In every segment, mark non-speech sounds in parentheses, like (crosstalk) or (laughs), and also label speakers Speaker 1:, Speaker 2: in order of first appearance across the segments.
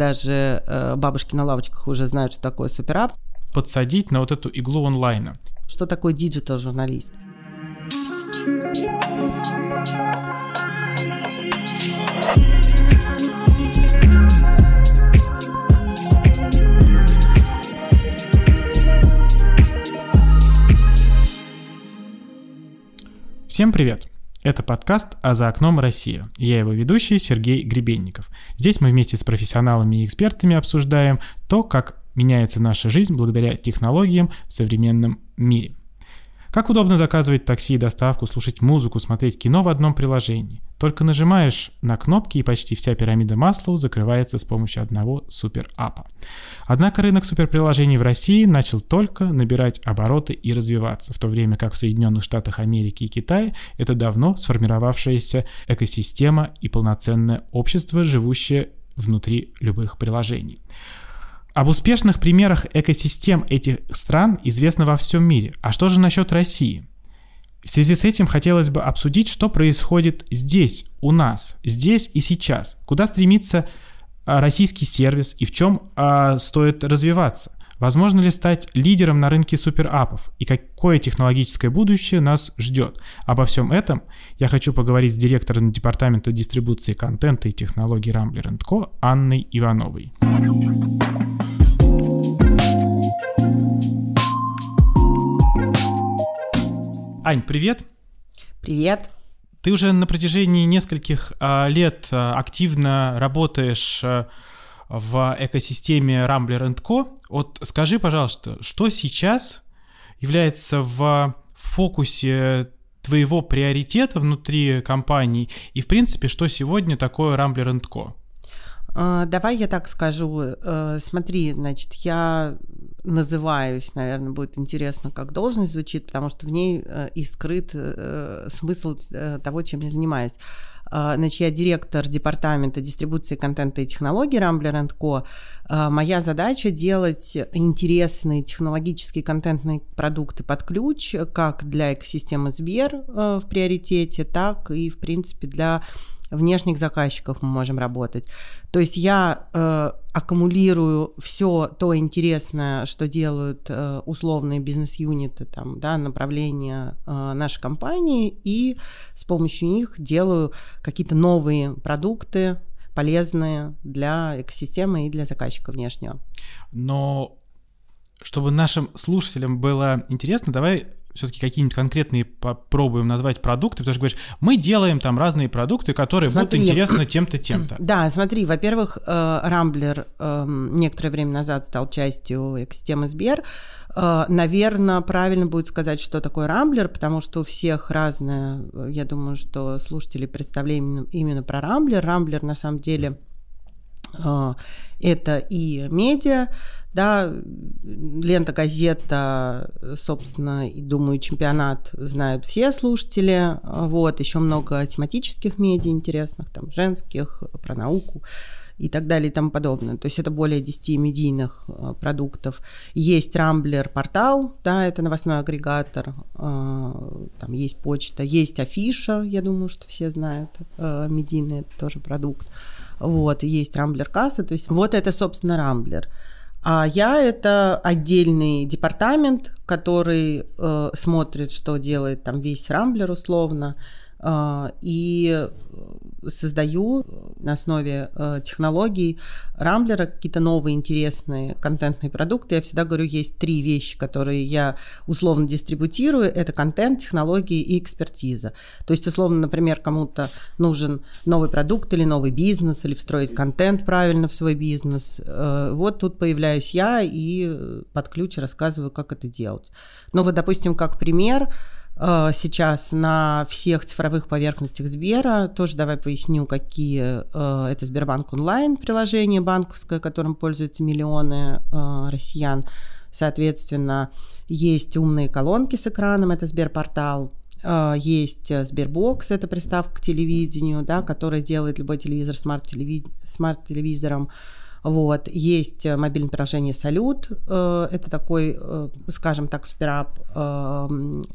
Speaker 1: даже э, бабушки на лавочках уже знают, что такое суперапп.
Speaker 2: Подсадить на вот эту иглу онлайна.
Speaker 1: Что такое digital-журналист?
Speaker 2: Всем привет! Это подкаст «А за окном Россия». Я его ведущий Сергей Гребенников. Здесь мы вместе с профессионалами и экспертами обсуждаем то, как меняется наша жизнь благодаря технологиям в современном мире. Как удобно заказывать такси и доставку, слушать музыку, смотреть кино в одном приложении. Только нажимаешь на кнопки, и почти вся пирамида Маслоу закрывается с помощью одного суперапа. Однако рынок суперприложений в России начал только набирать обороты и развиваться, в то время как в Соединенных Штатах Америки и Китае это давно сформировавшаяся экосистема и полноценное общество, живущее внутри любых приложений. Об успешных примерах экосистем этих стран известно во всем мире. А что же насчет России? В связи с этим хотелось бы обсудить, что происходит здесь, у нас, здесь и сейчас. Куда стремится а, российский сервис и в чем а, стоит развиваться? Возможно ли стать лидером на рынке суперапов? И какое технологическое будущее нас ждет? Обо всем этом я хочу поговорить с директором департамента дистрибуции контента и технологий Rambler Co. Анной Ивановой. Ань, привет.
Speaker 1: Привет.
Speaker 2: Ты уже на протяжении нескольких а, лет а, активно работаешь а, в экосистеме Rambler Co. Вот скажи, пожалуйста, что сейчас является в фокусе твоего приоритета внутри компании и, в принципе, что сегодня такое Rambler Co?
Speaker 1: Давай я так скажу. Э, смотри, значит, я называюсь, наверное, будет интересно, как должность звучит, потому что в ней э, и скрыт э, смысл того, чем я занимаюсь. Э, значит, я директор департамента дистрибуции контента и технологий Rambler Co. Э, моя задача делать интересные технологические контентные продукты под ключ, как для экосистемы Сбер в приоритете, так и, в принципе, для внешних заказчиков мы можем работать. То есть я э, аккумулирую все то интересное, что делают э, условные бизнес-юниты, там, да, направления э, нашей компании, и с помощью них делаю какие-то новые продукты, полезные для экосистемы и для заказчика внешнего.
Speaker 2: Но чтобы нашим слушателям было интересно, давай все-таки какие-нибудь конкретные попробуем назвать продукты, потому что говоришь, мы делаем там разные продукты, которые смотри, будут интересны (clears throat) тем-то, тем-то.
Speaker 1: Да, смотри, во-первых, Рамблер э, некоторое время назад стал частью экосистемы Сбер. Э, Наверное, правильно будет сказать, что такое Рамблер, потому что у всех разное, я думаю, что слушатели представления именно про Рамблер. Рамблер на самом деле э, это и медиа, да, лента, газета, собственно, и, думаю, чемпионат знают все слушатели, вот, еще много тематических медиа интересных, там, женских, про науку, и так далее и тому подобное. То есть это более 10 медийных э, продуктов. Есть Рамблер портал, да, это новостной агрегатор, э, там есть почта, есть афиша, я думаю, что все знают, э, медийный это тоже продукт. Вот, есть Рамблер касса, то есть вот это, собственно, Рамблер. А я это отдельный департамент, который э, смотрит, что делает там весь Рамблер условно, и создаю на основе э, технологий Рамблера какие-то новые интересные контентные продукты. Я всегда говорю, есть три вещи, которые я условно дистрибутирую. Это контент, технологии и экспертиза. То есть, условно, например, кому-то нужен новый продукт или новый бизнес, или встроить контент правильно в свой бизнес. Э, вот тут появляюсь я и под ключ рассказываю, как это делать. Ну вот, допустим, как пример – Э, сейчас на всех цифровых поверхностях Сбера. Тоже давай поясню, какие. Э, это Сбербанк онлайн приложение банковское, которым пользуются миллионы э, россиян. Соответственно, есть умные колонки с экраном, это Сберпортал. Есть Сбербокс, это приставка к телевидению, да, которая делает любой телевизор смарт-телевизором. Вот. Есть э, мобильное приложение «Салют». Э, это такой, э, скажем так, суперап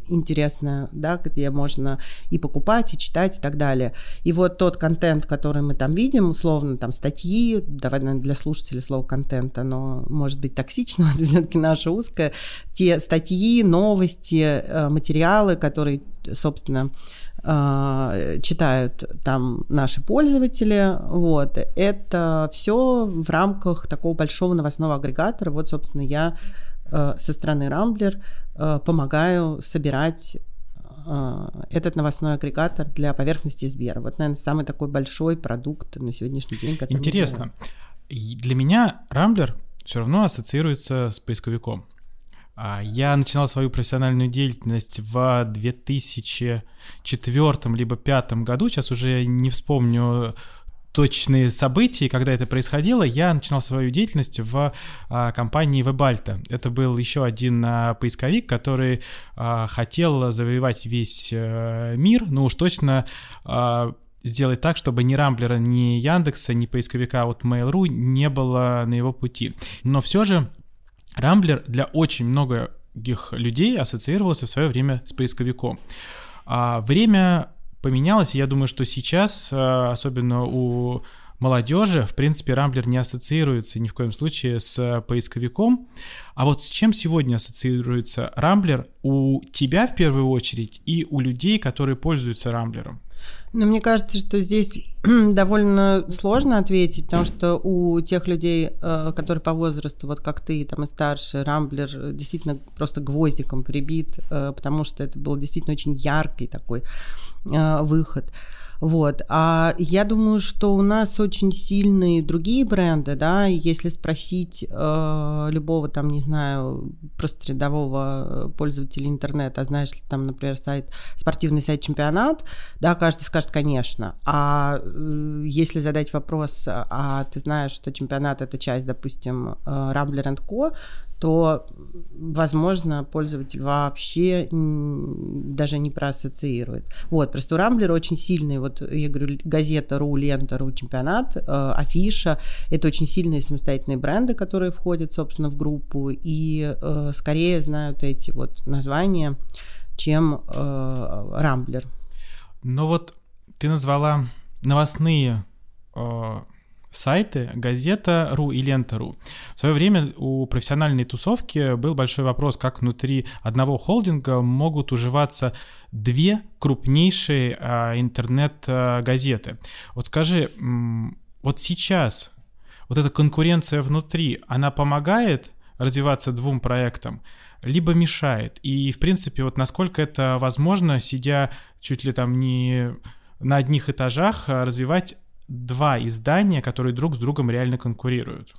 Speaker 1: интересное, да, где можно и покупать, и читать, и так далее. И вот тот контент, который мы там видим, условно, там статьи, давай для слушателей слово контент, оно может быть токсично, (laughs) все-таки наше узкое, те статьи, новости, материалы, которые, собственно, а, читают там наши пользователи. Вот. Это все в рамках такого большого новостного агрегатора. Вот, собственно, я э, со стороны Рамблер э, помогаю собирать э, этот новостной агрегатор для поверхности Сбера. Вот, наверное, самый такой большой продукт на сегодняшний день.
Speaker 2: Интересно. Для меня Рамблер все равно ассоциируется с поисковиком. А, я начинал свою профессиональную деятельность в 2004 либо 2005 году, сейчас уже не вспомню точные события, когда это происходило, я начинал свою деятельность в а, компании Вебальта. Это был еще один а, поисковик, который а, хотел завоевать весь а, мир, ну уж точно а, сделать так, чтобы ни Рамблера, ни Яндекса, ни поисковика от Mail.ru не было на его пути. Но все же Рамблер для очень многих людей ассоциировался в свое время с поисковиком. А время поменялось, и я думаю, что сейчас, а, особенно у молодежи, в принципе, Рамблер не ассоциируется ни в коем случае с поисковиком. А вот с чем сегодня ассоциируется Рамблер у тебя в первую очередь и у людей, которые пользуются Рамблером?
Speaker 1: Но мне кажется, что здесь (clears throat) довольно сложно ответить, потому что у тех людей, э, которые по возрасту, вот как ты, там и старше, Рамблер действительно просто гвоздиком прибит, э, потому что это был действительно очень яркий такой э, выход. Вот. А я думаю, что у нас очень сильные другие бренды, да, если спросить э, любого там, не знаю, просто рядового пользователя интернета, а знаешь ли там, например, сайт, спортивный сайт чемпионат, да, каждый скажет, конечно. А э, если задать вопрос, а ты знаешь, что чемпионат это часть, допустим, э, Rambler Co., то, возможно, пользователь вообще даже не проассоциирует. Вот, просто у Рамблера очень сильный, вот я говорю, газета РУ, лента РУ, чемпионат, э, афиша, это очень сильные самостоятельные бренды, которые входят, собственно, в группу, и э, скорее знают эти вот названия, чем э, Рамблер.
Speaker 2: Ну вот ты назвала новостные э, сайты газета.ру и лента.ру. В свое время у профессиональной тусовки был большой вопрос, как внутри одного холдинга могут уживаться две крупнейшие а, интернет-газеты. Вот скажи, вот сейчас вот эта конкуренция внутри, она помогает развиваться двум проектам, либо мешает? И, в принципе, вот насколько это возможно, сидя чуть ли там не на одних этажах, а, развивать два издания, которые друг с другом реально конкурируют?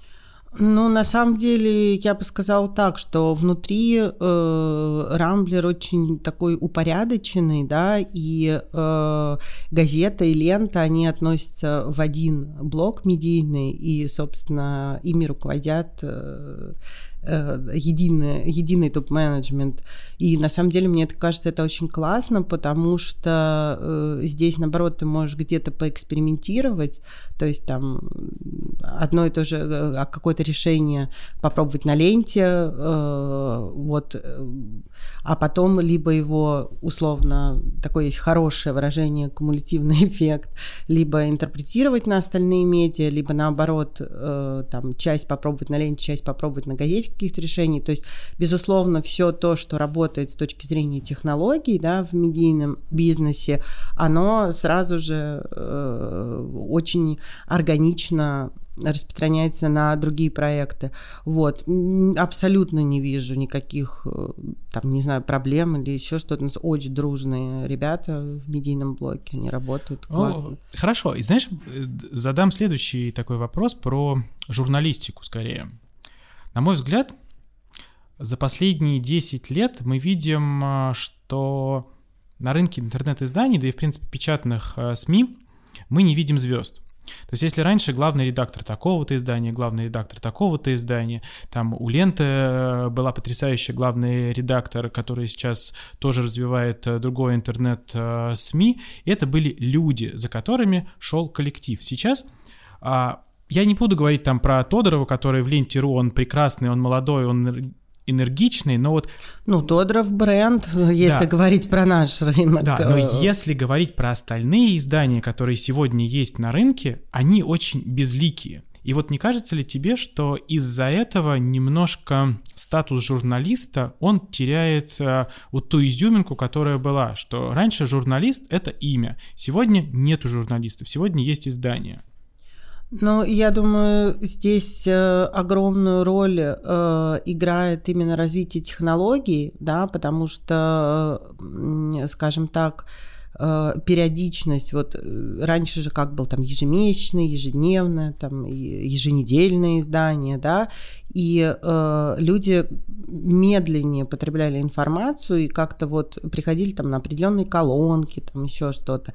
Speaker 1: Ну, на самом деле, я бы сказала так, что внутри э, Рамблер очень такой упорядоченный, да, и э, газета и лента, они относятся в один блок медийный, и, собственно, ими руководят э, Э, единый, единый топ-менеджмент. И на самом деле мне это кажется это очень классно, потому что э, здесь, наоборот, ты можешь где-то поэкспериментировать, то есть там одно и то же, э, а какое-то решение попробовать на ленте, э, вот, э, а потом либо его условно, такое есть хорошее выражение, кумулятивный (laughs) эффект, либо интерпретировать на остальные медиа, либо наоборот, там, часть попробовать на ленте, часть попробовать на газете, каких-то решений. То есть, безусловно, все то, что работает с точки зрения технологий да, в медийном бизнесе, оно сразу же очень органично распространяется на другие проекты. Вот. Абсолютно не вижу никаких, э, там, не знаю, проблем или еще что-то. У нас очень дружные ребята в медийном блоке, они работают классно. О,
Speaker 2: хорошо. И знаешь, э, задам следующий такой вопрос про журналистику скорее. На мой взгляд, за последние 10 лет мы видим, а, что на рынке интернет-изданий, да и, в принципе, печатных СМИ, мы не видим звезд. То есть если раньше главный редактор такого-то издания, главный редактор такого-то издания, там у Ленты э, была потрясающая главный редактор, который сейчас тоже развивает э, другой интернет-СМИ, э, это были люди, за которыми шел коллектив. Сейчас а, я не буду говорить там про Тодорова, который в ленте.ру, он прекрасный, он молодой, он энергичный, но вот...
Speaker 1: Ну, Тодоров бренд, если да. говорить про наш рынок.
Speaker 2: Да, но если говорить про остальные издания, которые сегодня есть на рынке, они очень безликие. И вот не кажется ли тебе, что из-за этого немножко статус журналиста, он теряет э, вот ту изюминку, которая была, что раньше журналист — это имя, сегодня нету журналистов, сегодня есть издание.
Speaker 1: Ну, я думаю, здесь э, огромную роль э, играет именно развитие технологий, да, потому что, э, скажем так, э, периодичность, вот э, раньше же как был там ежемесячное, ежедневное, там еженедельное издание, да, и э, люди медленнее потребляли информацию и как-то вот приходили там на определенные колонки, там еще что-то.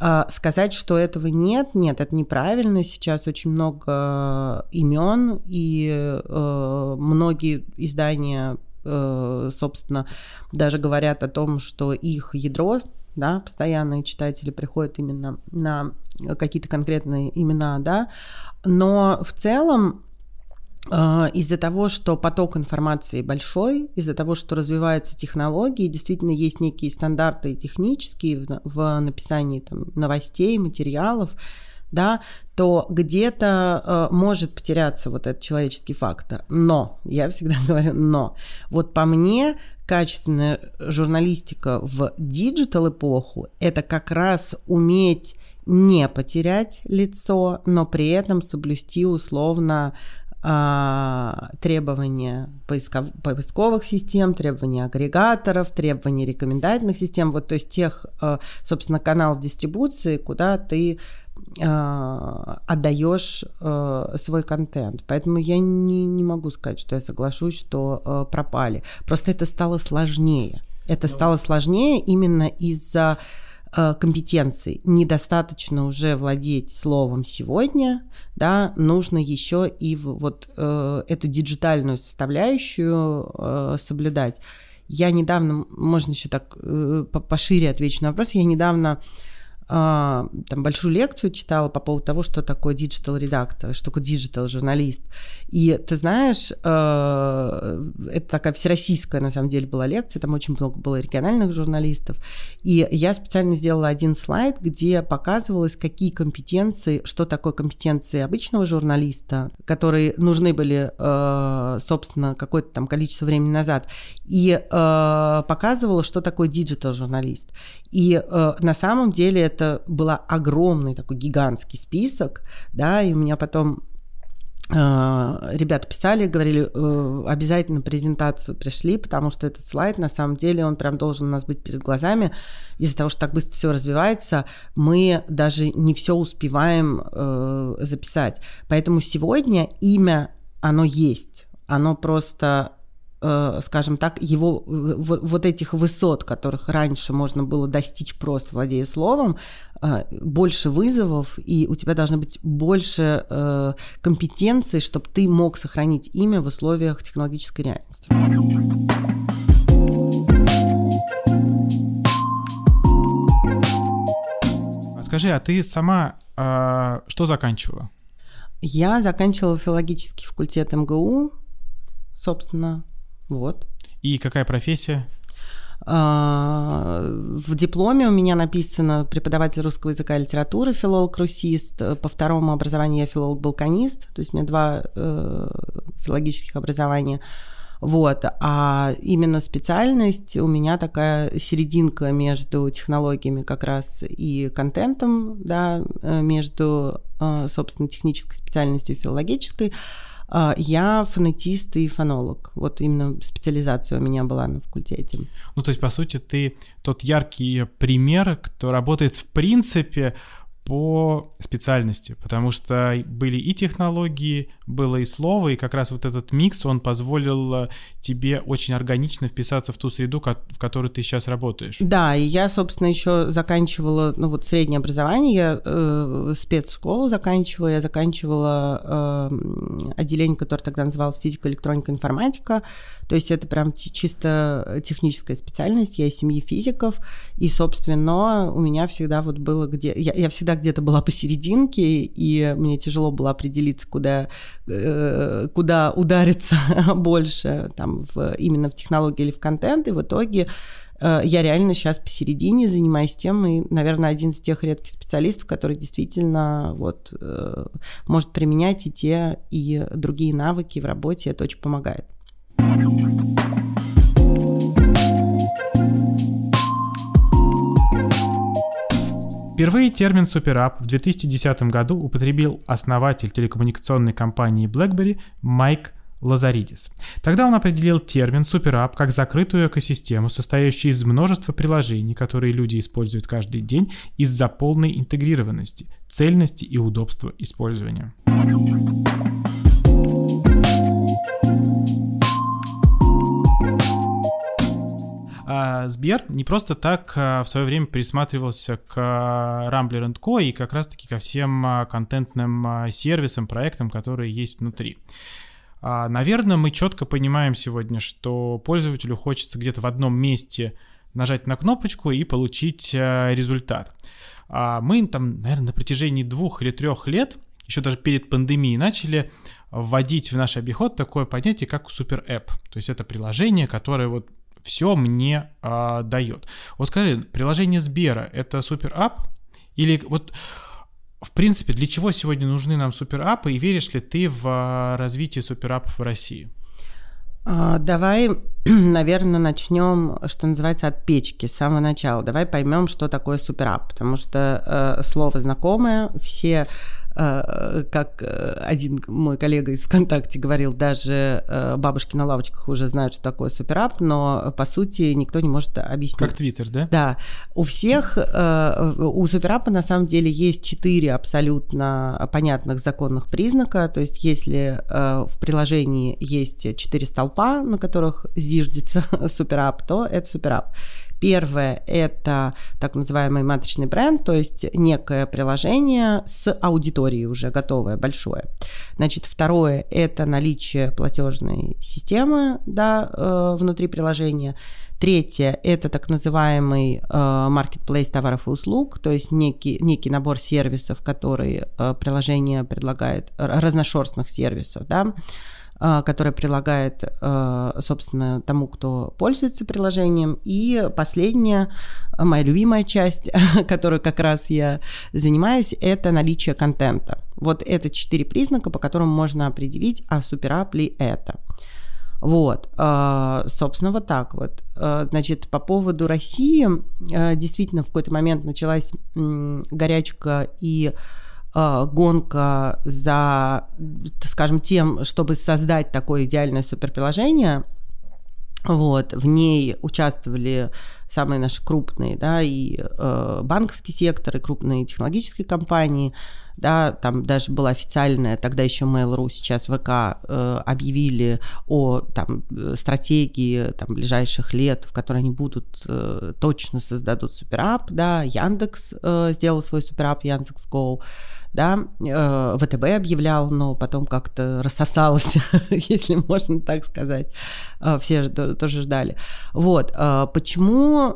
Speaker 1: Э, сказать, что этого нет, нет, это неправильно. Сейчас очень много имен и э, многие издания э, собственно, даже говорят о том, что их ядро, да, постоянные читатели приходят именно на какие-то конкретные имена, да, но в целом а, из-за того, что поток информации большой, из-за того, что развиваются технологии, действительно есть некие стандарты технические в, написании там, новостей, материалов, да, то где-то э, может потеряться вот этот человеческий фактор. Но, я всегда (laughs) говорю но. Вот по мне, качественная журналистика в digital эпоху – это как раз уметь не потерять лицо, но при этом соблюсти условно а, требования поисков, поисковых систем, требования агрегаторов, требования рекомендательных систем, вот то есть тех, а, собственно, каналов дистрибуции, куда ты а, отдаешь свой контент. Поэтому я не, не могу сказать, что я соглашусь, что пропали. Просто это стало сложнее. Это ну стало сложнее именно из-за компетенций. Недостаточно уже владеть словом сегодня, да, нужно еще и вот э, эту диджитальную составляющую э, соблюдать. Я недавно, можно еще так э, пошире отвечу на вопрос, я недавно там большую лекцию читала по поводу того, что такое digital редактор, что такое digital журналист. И ты знаешь, э, это такая всероссийская на самом деле была лекция, там очень много было региональных журналистов. И я специально сделала один слайд, где показывалось, какие компетенции, что такое компетенции обычного журналиста, которые нужны были, э, собственно, какое-то там количество времени назад, и э, показывала, что такое digital журналист. И на самом деле это это был огромный такой гигантский список, да, и у меня потом э, ребята писали, говорили, э, обязательно презентацию пришли, потому что этот слайд, на самом деле, он прям должен у нас быть перед глазами. Из-за того, что так быстро все развивается, мы даже не все успеваем э, записать. Поэтому сегодня имя, оно есть. Оно просто скажем так, его вот, вот этих высот, которых раньше можно было достичь просто владея словом, э, больше вызовов, и у тебя должны быть больше э, компетенций, чтобы ты мог сохранить имя в условиях технологической реальности.
Speaker 2: Скажи, а ты сама э, что заканчивала?
Speaker 1: Я заканчивала филологический факультет МГУ, собственно, вот.
Speaker 2: И какая профессия?
Speaker 1: А, в дипломе у меня написано преподаватель русского языка и литературы, филолог-русист. По второму образованию я филолог-балканист, то есть у меня два э, филологических образования. Вот. А именно специальность у меня такая серединка между технологиями как раз и контентом, да, э, между, э, собственно, технической специальностью и филологической. А, я фонетист и фонолог. Вот именно специализация у меня была на факультете.
Speaker 2: Ну, то есть, по сути, ты тот яркий пример, кто работает в принципе по специальности, потому что были и технологии, было и слово, и как раз вот этот микс, он позволил э, тебе очень органично вписаться в ту среду, в которой ты сейчас работаешь.
Speaker 1: Да, и я, собственно, еще заканчивала, ну вот среднее образование, я э, спецшколу заканчивала, я заканчивала э, отделение, которое тогда называлось физика, электроника, информатика, то есть это прям чисто техническая специальность, я из семьи физиков, и, собственно, у меня всегда вот было где... Я, я всегда где-то была посерединке, и мне тяжело было определиться, куда, куда удариться (laughs) больше, там, в, именно в технологии или в контент, и в итоге э, я реально сейчас посередине занимаюсь тем, и, наверное, один из тех редких специалистов, который действительно вот, э, может применять и те, и другие навыки в работе, это очень помогает.
Speaker 2: Впервые термин «суперап» в 2010 году употребил основатель телекоммуникационной компании BlackBerry Майк Лазаридис. Тогда он определил термин «суперап» как закрытую экосистему, состоящую из множества приложений, которые люди используют каждый день из-за полной интегрированности, цельности и удобства использования. А Сбер не просто так а, в свое время присматривался к Rambler Co. и как раз-таки ко всем а, контентным сервисам, проектам, которые есть внутри. Наверное, мы четко понимаем сегодня, что пользователю хочется где-то в одном месте нажать на кнопочку и получить результат. Мы там, наверное, на протяжении двух или трех лет, еще даже перед пандемией, начали вводить в наш обиход такое понятие, как супер app. То есть это приложение, которое вот все мне а, дает. Вот скажи, приложение Сбера это супер ап? Или вот в принципе, для чего сегодня нужны нам суперапы, и веришь ли ты в а, развитие суперапов в России?
Speaker 1: А, давай, (clears throat) наверное, начнем, что называется, от печки, с самого начала. Давай поймем, что такое суперап, потому что э, слово знакомое, все как э, один мой коллега из ВКонтакте говорил, даже э, бабушки на лавочках уже знают, что такое суперап, но по сути никто не может объяснить.
Speaker 2: Как Твиттер, да?
Speaker 1: Да. У всех, у суперапа на самом деле есть четыре абсолютно понятных законных признака, то есть если в приложении есть четыре столпа, на которых зиждется (laughs) суперап, то это суперап. Первое – это так называемый матричный бренд, то есть некое приложение с аудиторией уже готовое, большое. Значит, второе – это наличие платежной системы да, э, внутри приложения. Третье – это так называемый э, marketplace товаров и услуг, то есть некий, некий набор сервисов, которые э, приложение предлагает, разношерстных сервисов, да, а, которая прилагает, а, собственно, тому, кто пользуется приложением. И последняя, моя любимая часть, (laughs) которой как раз я занимаюсь, это наличие контента. Вот это четыре признака, по которым можно определить, а суперап ли это. Вот, а, собственно, вот так вот. Значит, по поводу России, действительно, в какой-то момент началась горячка и гонка за, скажем, тем, чтобы создать такое идеальное суперприложение. Вот, в ней участвовали самые наши крупные, да, и э, банковский сектор, и крупные технологические компании, да, там даже была официальная, тогда еще Mail.ru, сейчас ВК, э, объявили о там, стратегии там, ближайших лет, в которой они будут, э, точно создадут суперап, да, Яндекс э, сделал свой суперап, Яндекс Go, да, э, ВТБ объявлял, но потом как-то рассосалось, (laughs) если можно так сказать. Э, все же тоже ждали. Вот. Э, почему,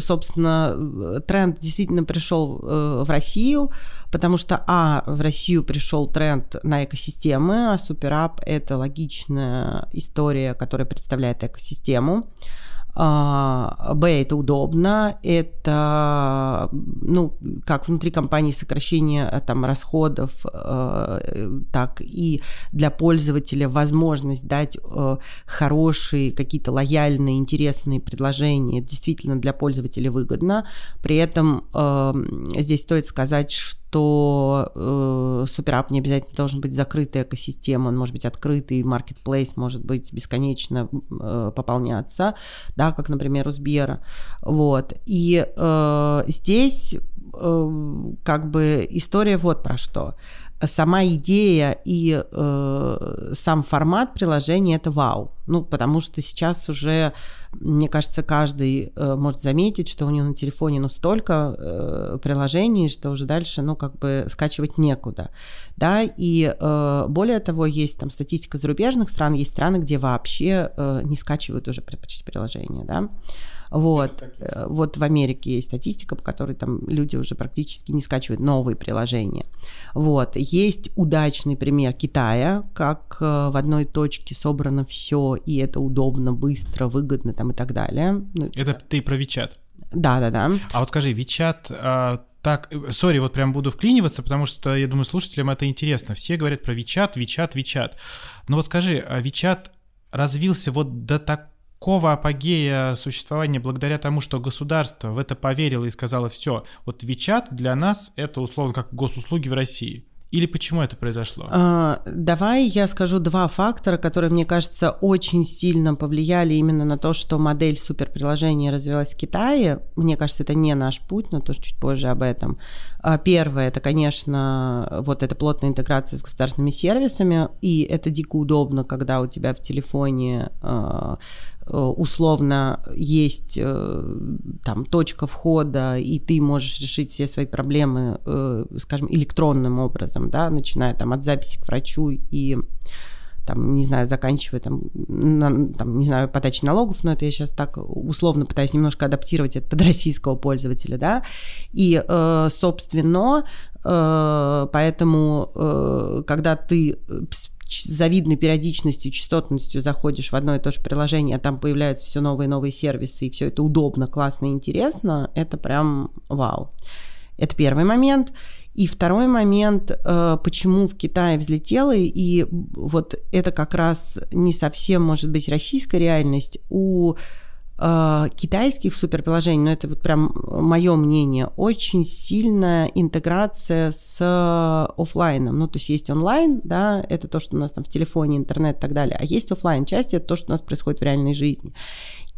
Speaker 1: собственно, тренд действительно пришел в Россию? Потому что, а, в Россию пришел тренд на экосистемы, а суперап – это логичная история, которая представляет экосистему. А, б, это удобно, это, ну, как внутри компании сокращение э, там расходов, э, так и для пользователя возможность дать э, хорошие, какие-то лояльные, интересные предложения. Это действительно для пользователя выгодно. При этом здесь стоит сказать, что что э, суперап не обязательно должен быть закрытой экосистемой, он может быть открытый, marketplace может быть бесконечно э, пополняться, да, как, например, у Сбера. Вот. И э, здесь э, как бы история вот про что. Сама идея и э, сам формат приложения это вау. Ну, потому что сейчас уже, мне кажется, каждый э, может заметить, что у него на телефоне ну столько э, приложений, что уже дальше, ну, как бы скачивать некуда. Да, и э, более того, есть там статистика зарубежных стран, есть страны, где вообще э, не скачивают уже почти приложения, да. Вот. Э, вот в Америке есть статистика, по которой там люди уже практически не скачивают новые приложения. Вот. Есть удачный пример Китая, как э, в одной точке собрано все, и это удобно, быстро, выгодно там и так далее. Ну,
Speaker 2: это ты про Вичат?
Speaker 1: Да, да, да.
Speaker 2: А вот скажи, Вичат а, так, э, сори, вот прям буду вклиниваться, потому что, я думаю, слушателям это интересно. Все говорят про Вичат, Вичат, Вичат. Но вот скажи, а Вичат развился вот до так такого апогея существования благодаря тому, что государство в это поверило и сказало, все, вот Вичат для нас это условно как госуслуги в России. Или почему это произошло?
Speaker 1: А, давай я скажу два фактора, которые, мне кажется, очень сильно повлияли именно на то, что модель суперприложения развилась в Китае. Мне кажется, это не наш путь, но тоже чуть позже об этом. А, первое, это, конечно, вот эта плотная интеграция с государственными сервисами, и это дико удобно, когда у тебя в телефоне а, условно есть э, там точка входа, и ты можешь решить все свои проблемы, э, скажем, электронным образом, да, начиная там от записи к врачу и там, не знаю, заканчивая там, на, там, не знаю, подачей налогов, но это я сейчас так условно пытаюсь немножко адаптировать это под российского пользователя, да, и, собственно, поэтому, когда ты завидной периодичностью, частотностью заходишь в одно и то же приложение, а там появляются все новые и новые сервисы, и все это удобно, классно интересно, это прям вау. Это первый момент. И второй момент, э, почему в Китае взлетело, и вот это как раз не совсем, может быть, российская реальность. У китайских суперприложений, но это вот прям мое мнение, очень сильная интеграция с офлайном. Ну, то есть есть онлайн, да, это то, что у нас там в телефоне, интернет и так далее, а есть офлайн часть, это то, что у нас происходит в реальной жизни.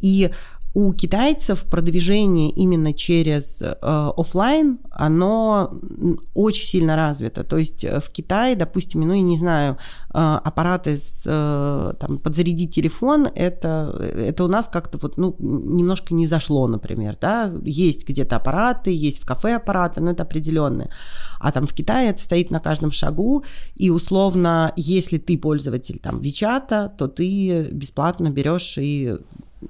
Speaker 1: И у китайцев продвижение именно через э, офлайн, оно очень сильно развито. То есть э, в Китае, допустим, ну, я не знаю, э, аппараты с, э, там, подзарядить телефон, это, это у нас как-то вот, ну, немножко не зашло, например, да, есть где-то аппараты, есть в кафе аппараты, но это определенные. А там в Китае это стоит на каждом шагу, и условно, если ты пользователь там Вичата, то ты бесплатно берешь и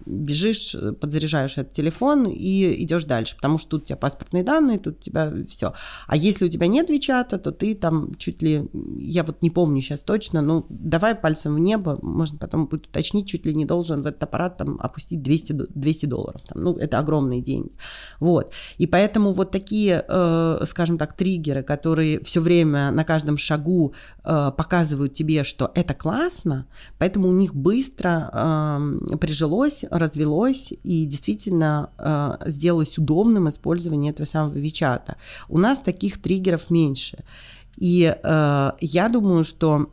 Speaker 1: бежишь, подзаряжаешь этот телефон и идешь дальше, потому что тут у тебя паспортные данные, тут у тебя все. А если у тебя нет Вичата, то ты там чуть ли, я вот не помню сейчас точно, ну давай пальцем в небо, можно потом будет уточнить, чуть ли не должен в этот аппарат там опустить 200, 200 долларов. Там, ну это огромные деньги. Вот. И поэтому вот такие, э, скажем так, триггеры, которые все время на каждом шагу э, показывают тебе, что это классно, поэтому у них быстро э, прижилось развелось и действительно э, сделалось удобным использование этого самого Вичата. У нас таких триггеров меньше. И э, я думаю, что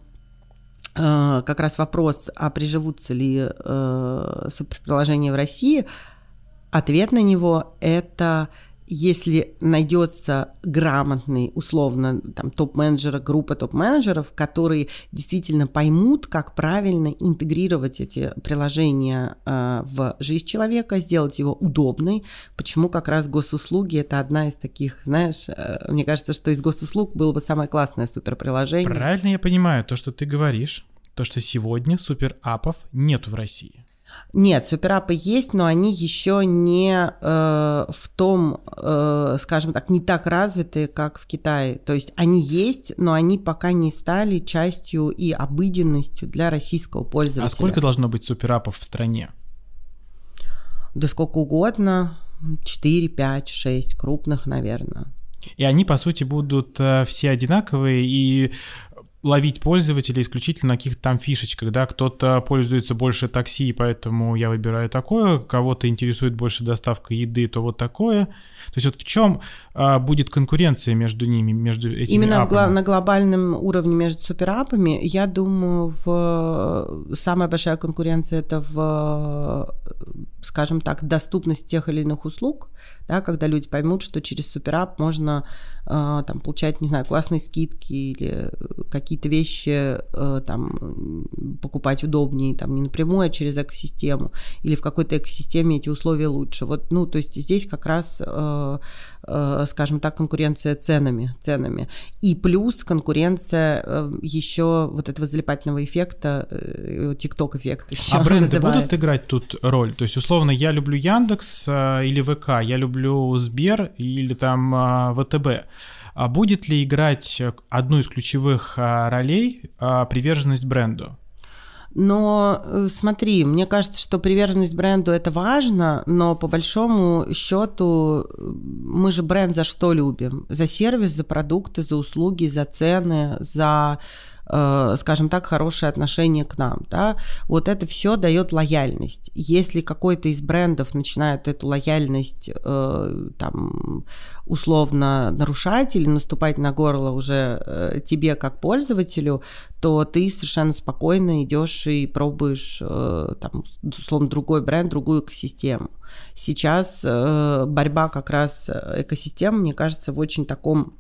Speaker 1: э, как раз вопрос, а приживутся ли э, суперприложения в России, ответ на него это если найдется грамотный, условно, там, топ-менеджер, группа топ-менеджеров, которые действительно поймут, как правильно интегрировать эти приложения э, в жизнь человека, сделать его удобной, почему как раз госуслуги — это одна из таких, знаешь, э, мне кажется, что из госуслуг было бы самое классное суперприложение.
Speaker 2: Правильно я понимаю то, что ты говоришь, то, что сегодня суперапов нету в России.
Speaker 1: Нет, суперапы есть, но они еще не э, в том, э, скажем так, не так развиты, как в Китае. То есть они есть, но они пока не стали частью и обыденностью для российского пользователя. А
Speaker 2: сколько должно быть суперапов в стране?
Speaker 1: Да сколько угодно. 4, 5, 6 крупных, наверное.
Speaker 2: И они, по сути, будут э, все одинаковые, и ловить пользователей исключительно на каких-то там фишечках, да, кто-то пользуется больше такси, поэтому я выбираю такое, кого-то интересует больше доставка еды, то вот такое. То есть вот в чем а, будет конкуренция между ними, между этими
Speaker 1: Именно
Speaker 2: апами?
Speaker 1: на глобальном уровне между суперапами, я думаю, в самая большая конкуренция это в скажем так, доступность тех или иных услуг, да, когда люди поймут, что через суперап можно э, там, получать, не знаю, классные скидки или какие-то вещи э, там, покупать удобнее, там, не напрямую, а через экосистему, или в какой-то экосистеме эти условия лучше. Вот, ну, то есть здесь как раз, э, э, скажем так, конкуренция ценами, ценами. И плюс конкуренция э, еще вот этого залипательного эффекта, э, TikTok-эффект еще
Speaker 2: А бренды
Speaker 1: называют.
Speaker 2: будут играть тут роль? То есть, условно, я люблю Яндекс э, или ВК, я люблю Сбер или там э, ВТБ. А будет ли играть одну из ключевых э, ролей приверженность бренду?
Speaker 1: Но смотри, мне кажется, что приверженность бренду это важно, но по большому счету мы же бренд за что любим? За сервис, за продукты, за услуги, за цены, за скажем так, хорошее отношение к нам, да, вот это все дает лояльность. Если какой-то из брендов начинает эту лояльность э, там условно нарушать или наступать на горло уже э, тебе как пользователю, то ты совершенно спокойно идешь и пробуешь там условно другой бренд, другую экосистему. Сейчас борьба как раз экосистем, мне кажется, в очень таком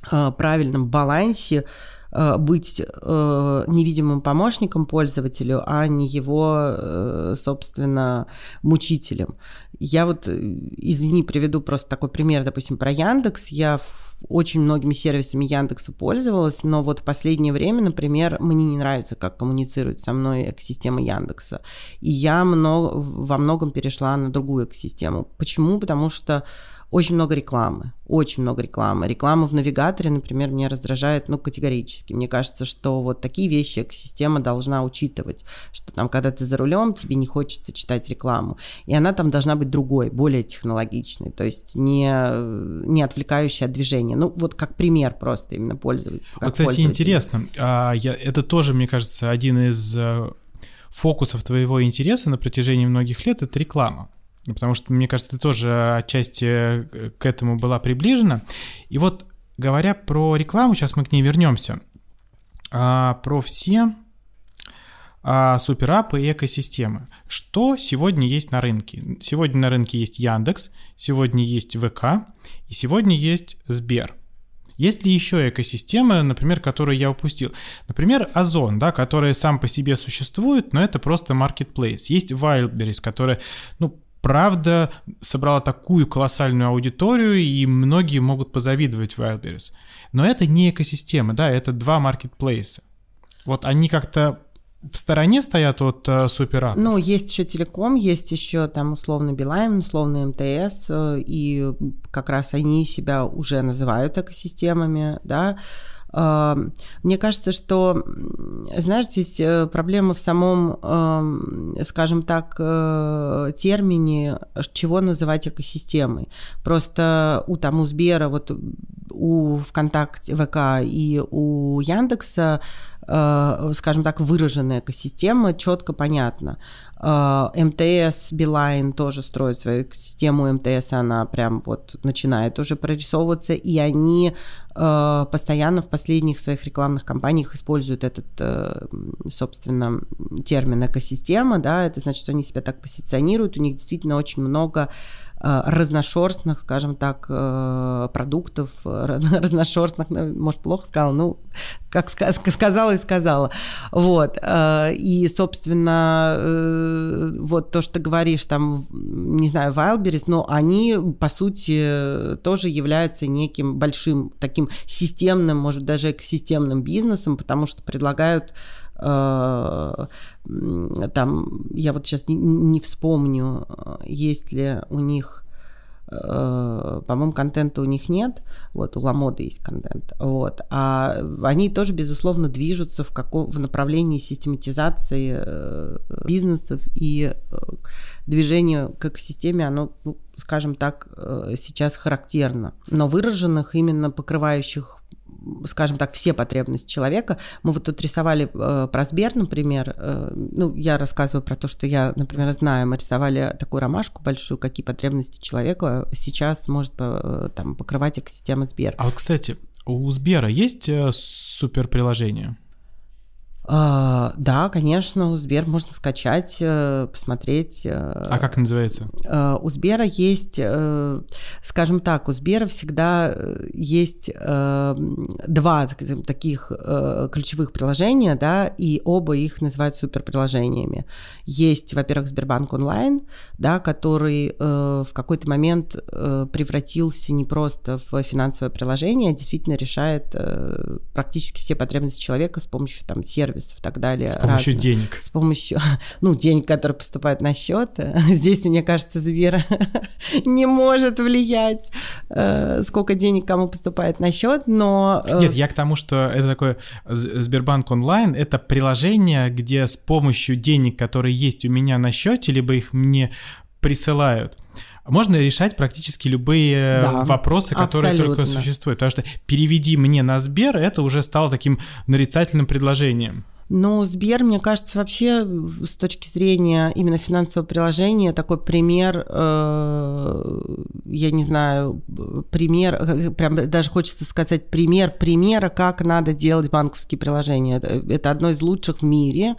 Speaker 1: правильном балансе Э, быть э, невидимым помощником пользователю, а не его, э, собственно, мучителем. Я вот, извини, приведу просто такой пример, допустим, про Яндекс. Я очень многими сервисами Яндекса пользовалась, но вот в последнее время, например, мне не нравится, как коммуницирует со мной экосистема Яндекса. И я много, во многом перешла на другую экосистему. Почему? Потому что очень много рекламы, очень много рекламы. Реклама в навигаторе, например, меня раздражает, ну, категорически. Мне кажется, что вот такие вещи экосистема должна учитывать, что там, когда ты за рулем, тебе не хочется читать рекламу. И она там должна быть другой, более технологичной, то есть не, не отвлекающая от движения. Ну, вот как пример просто именно пользователя.
Speaker 2: Вот, кстати, интересно, а, я, это тоже, мне кажется, один из э, фокусов твоего интереса на протяжении многих лет — это реклама. Ну, потому что, мне кажется, ты тоже отчасти э, к этому была приближена. И вот, говоря про рекламу, сейчас мы к ней вернемся, а, про все а, суперапы и экосистемы. Что сегодня есть на рынке? Сегодня на рынке есть Яндекс, сегодня есть ВК и сегодня есть Сбер. Есть ли еще экосистемы, например, которые я упустил? Например, Озон, да, который сам по себе существует, но это просто marketplace. Есть Wildberries, который, ну, правда собрала такую колоссальную аудиторию, и многие могут позавидовать Wildberries. Но это не экосистема, да, это два маркетплейса. Вот они как-то в стороне стоят от э, суперапов?
Speaker 1: Ну, есть еще телеком, есть еще там условно Билайн, условно МТС, э, и как раз они себя уже называют экосистемами, да, мне кажется, что, знаешь, здесь э, проблема в самом, скажем так, э, термине, чего называть экосистемой. Просто у там у Сбера, вот у ВКонтакте, ВК и у Яндекса Э, скажем так, выраженная экосистема, четко понятно. Э, МТС, Билайн тоже строит свою экосистему, МТС она прям вот начинает уже прорисовываться, и они э, постоянно в последних своих рекламных кампаниях используют этот, собственно, термин экосистема, да, это значит, что они себя так позиционируют, у них действительно очень много Э, разношерстных, скажем так, э, продуктов, (laughs) разношерстных, ну, может, плохо сказала, ну, как сказала и сказала. Вот. Э, и, собственно, вот то, что ты говоришь, там, не знаю, Wildberries, но они, по сути, тоже являются неким большим таким системным, может, даже экосистемным бизнесом, потому что предлагают Э, там, я вот сейчас не, не вспомню, есть ли у них э, по-моему, контента у них нет, вот, у Ламода есть контент, вот, а они тоже, безусловно, движутся в, каком, в направлении систематизации э, бизнесов и движение к экосистеме, оно, ну, скажем так, сейчас характерно, но выраженных именно покрывающих скажем так, все потребности человека. Мы вот тут рисовали э, про Сбер, например, э, ну, я рассказываю про то, что я, например, знаю, мы рисовали такую ромашку большую, какие потребности человека сейчас может э, там покрывать экосистема Сбер.
Speaker 2: А вот, кстати, у Сбера есть э, супер приложение?
Speaker 1: Uh, да, конечно, у Сбер можно скачать, э, посмотреть. Э,
Speaker 2: а как называется?
Speaker 1: Э, у Сбера есть, скажем так, у Сбера всегда есть два таких ключевых приложения, да, и оба их называют суперприложениями. Есть, во-первых, Сбербанк онлайн, да, который в какой-то момент превратился не просто в финансовое приложение, а действительно решает практически все потребности человека с помощью там сервисов и так далее.
Speaker 2: С помощью разных. денег.
Speaker 1: С помощью, (laughs) ну, денег, которые поступают на счет. (laughs) Здесь, мне кажется, Сбер (laughs) не может влиять, э, сколько денег кому поступает на счет, но...
Speaker 2: Э, Нет, я к тому, что это такое Сбербанк онлайн, это приложение, где с помощью денег, которые есть у меня на счете, либо их мне присылают, можно решать практически любые да, вопросы, которые абсолютно. только существуют. Потому что переведи мне на Сбер, это уже стало таким нарицательным предложением.
Speaker 1: Но Сбер, мне кажется, вообще с точки зрения именно финансового приложения такой пример, э, я не знаю, пример, э, прям даже хочется сказать пример примера, как надо делать банковские приложения. Это, это одно из лучших в мире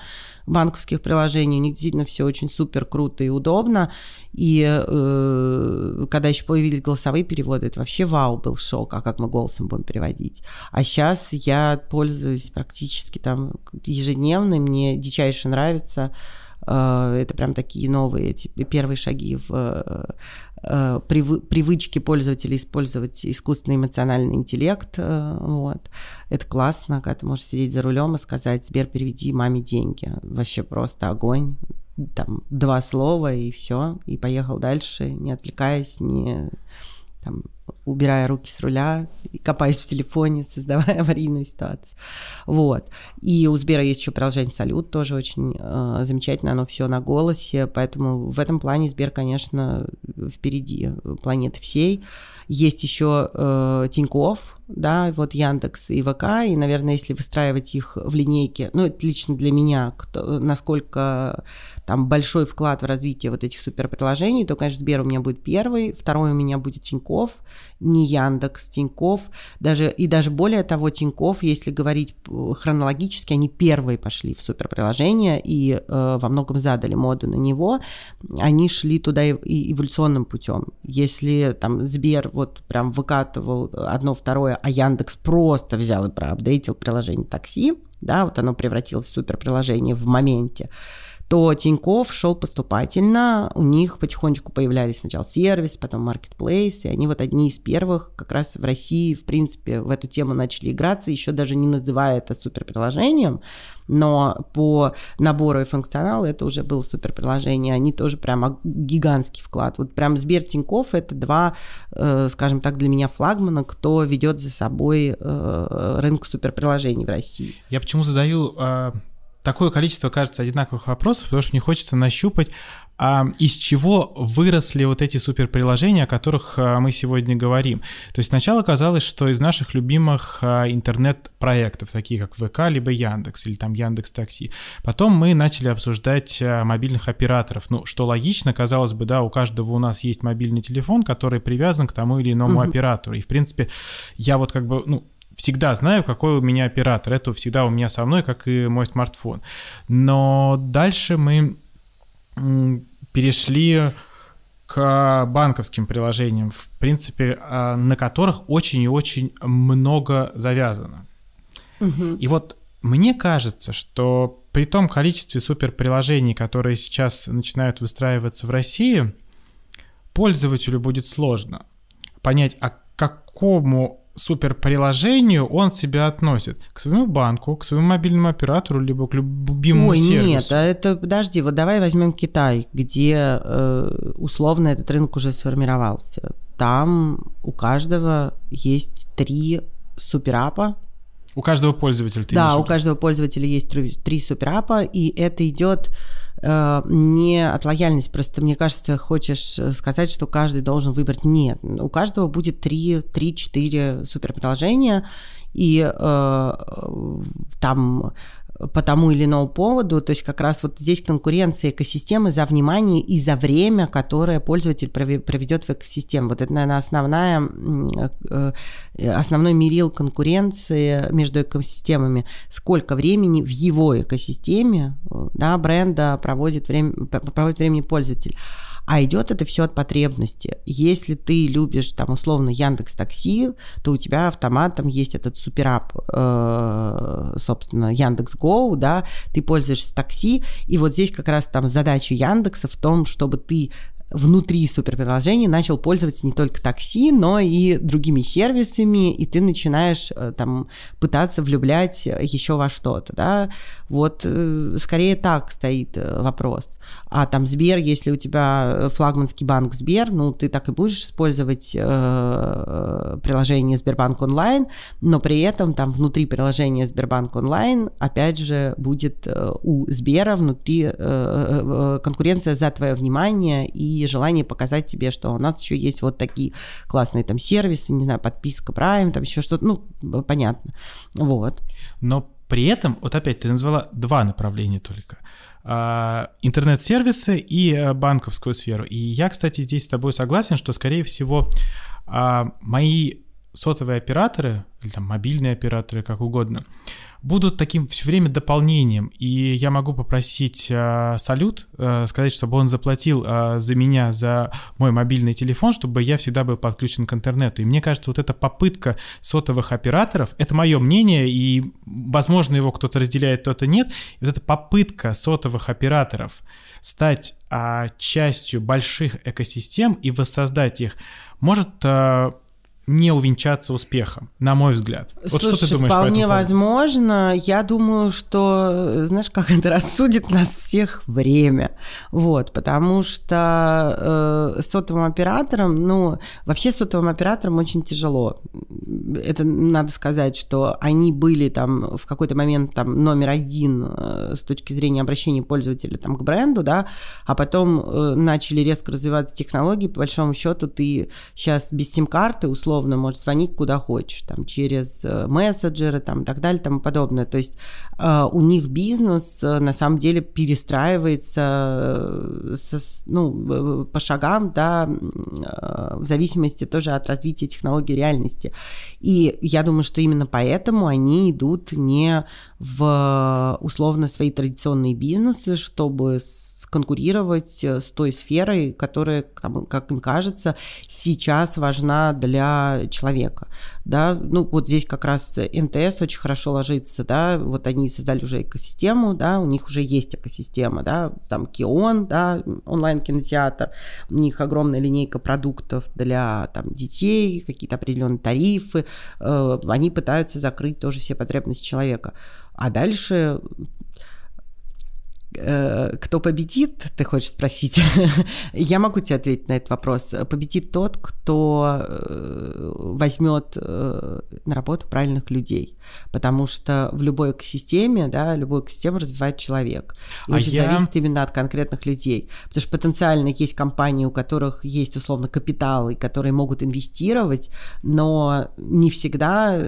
Speaker 1: банковских приложений. У них действительно все очень супер круто и удобно. И э, когда еще появились голосовые переводы, это вообще вау был шок, а как мы голосом будем переводить. А сейчас я пользуюсь практически там ежедневно, мне дичайше нравится. Э, это прям такие новые эти первые шаги в э, э, привычки пользователя использовать искусственный эмоциональный интеллект. Вот. Это классно, когда ты можешь сидеть за рулем и сказать, Сбер, переведи маме деньги. Вообще просто огонь. Там два слова и все, и поехал дальше, не отвлекаясь, не там, убирая руки с руля, копаясь в телефоне, создавая (laughs) аварийную ситуацию. Вот. И у Сбера есть еще приложение Салют, тоже очень э, замечательно, оно все на голосе, поэтому в этом плане Сбер, конечно, впереди планеты всей. Есть еще э, Тинькофф, да, вот Яндекс и ВК, и, наверное, если выстраивать их в линейке, ну, это лично для меня, кто, насколько там большой вклад в развитие вот этих суперприложений, то, конечно, Сбер у меня будет первый, второй у меня будет Тиньков, не Яндекс, Тиньков, даже, и даже более того, Тиньков, если говорить хронологически, они первые пошли в суперприложение и э, во многом задали моду на него, они шли туда и эволюционным путем. Если там Сбер вот прям выкатывал одно, второе, а Яндекс просто взял и проапдейтил приложение такси, да, вот оно превратилось в суперприложение в моменте, то Тиньков шел поступательно, у них потихонечку появлялись сначала сервис, потом marketplace, и они вот одни из первых как раз в России, в принципе, в эту тему начали играться, еще даже не называя это суперприложением, но по набору и функционалу это уже было суперприложение, они тоже прямо гигантский вклад. Вот прям Сбер Тиньков это два, э, скажем так, для меня флагмана, кто ведет за собой э, рынок суперприложений в России.
Speaker 2: Я почему задаю а, такое количество, кажется, одинаковых вопросов, потому что мне хочется нащупать, а из чего выросли вот эти суперприложения, о которых а, мы сегодня говорим. То есть сначала казалось, что из наших любимых а, интернет-проектов, такие как ВК, либо Яндекс, или там Яндекс Такси. Потом мы начали обсуждать а, мобильных операторов. Ну, что логично, казалось бы, да, у каждого у нас есть мобильный телефон, который привязан к тому или иному mm-hmm. оператору. И, в принципе, я вот как бы, ну, всегда знаю, какой у меня оператор. Это всегда у меня со мной, как и мой смартфон. Но дальше мы перешли к банковским приложениям, в принципе, а, на которых очень и очень много завязано. Угу. И вот мне кажется, что при том количестве суперприложений, которые сейчас начинают выстраиваться в России, пользователю будет сложно понять, а к какому суперприложению он себя относит? К своему банку, к своему мобильному оператору, либо к любимому Ой, сервису?
Speaker 1: нет, а это, подожди, вот давай возьмем Китай, где э, условно этот рынок уже сформировался. Там у каждого есть три суперапа,
Speaker 2: у каждого пользователя ты
Speaker 1: Да, у каждого пользователя есть три, три суперапа, и это идет э, не от лояльности. Просто мне кажется, хочешь сказать, что каждый должен выбрать. Нет, у каждого будет три, три-четыре суперприложения, и э, там по тому или иному поводу. То есть как раз вот здесь конкуренция экосистемы за внимание и за время, которое пользователь проведет в экосистеме. Вот это, наверное, основная, э, основной мерил конкуренции между экосистемами. Сколько времени в его экосистеме да, бренда проводит, время, проводит времени пользователь. А идет это все от потребности. Если ты любишь там условно Яндекс Такси, то у тебя автоматом есть этот суперап, э, собственно, Яндекс Go, да, ты пользуешься такси, и вот здесь как раз там задача Яндекса в том, чтобы ты внутри суперприложения начал пользоваться не только такси, но и другими сервисами, и ты начинаешь э, там пытаться влюблять еще во что-то, да, вот э, скорее так стоит э, вопрос. А там Сбер, если у тебя флагманский банк Сбер, ну, ты так и будешь использовать э, приложение Сбербанк онлайн, но при этом там внутри приложения Сбербанк онлайн, опять же, будет у Сбера внутри э, конкуренция за твое внимание и желание показать тебе, что у нас еще есть вот такие классные там сервисы, не знаю, подписка Prime, там еще что-то, ну, понятно. Вот.
Speaker 2: Но при этом, вот опять ты назвала два направления только. А, интернет-сервисы и а, банковскую сферу. И я, кстати, здесь с тобой согласен, что, скорее всего, а, мои сотовые операторы, или там мобильные операторы, как угодно, будут таким все время дополнением. И я могу попросить э, салют, э, сказать, чтобы он заплатил э, за меня, за мой мобильный телефон, чтобы я всегда был подключен к интернету. И мне кажется, вот эта попытка сотовых операторов, это мое мнение, и, возможно, его кто-то разделяет, кто-то нет. И вот эта попытка сотовых операторов стать э, частью больших экосистем и воссоздать их, может э, не увенчаться успехом, на мой взгляд.
Speaker 1: Вот Слушай, что ты думаешь вполне по возможно. Я думаю, что, знаешь, как это рассудит нас всех время. Вот, потому что э, сотовым операторам, ну, вообще сотовым операторам очень тяжело. Это надо сказать, что они были там в какой-то момент там номер один э, с точки зрения обращения пользователя там к бренду, да, а потом э, начали резко развиваться технологии. По большому счету ты сейчас без сим-карты условно условно можешь звонить куда хочешь, там, через э, мессенджеры, там, и так далее, тому подобное. То есть э, у них бизнес э, на самом деле перестраивается со, ну, по шагам, да, в зависимости тоже от развития технологий реальности. И я думаю, что именно поэтому они идут не в условно свои традиционные бизнесы, чтобы конкурировать э, с той сферой, которая, как им кажется, сейчас важна для человека. Да? Ну, вот здесь как раз МТС очень хорошо ложится, да, вот они создали уже экосистему, да, у них уже есть экосистема, да, там Кион, да, онлайн-кинотеатр, у них огромная линейка продуктов для там детей, какие-то определенные тарифы, э, они пытаются закрыть тоже все потребности человека. А дальше кто победит, ты хочешь спросить? (laughs) Я могу тебе ответить на этот вопрос. Победит тот, кто э, возьмет э, на работу правильных людей, потому что в любой экосистеме, да, любую экосистему развивает человек. И а очень я... зависит именно от конкретных людей, потому что потенциально есть компании, у которых есть условно капиталы, которые могут инвестировать, но не всегда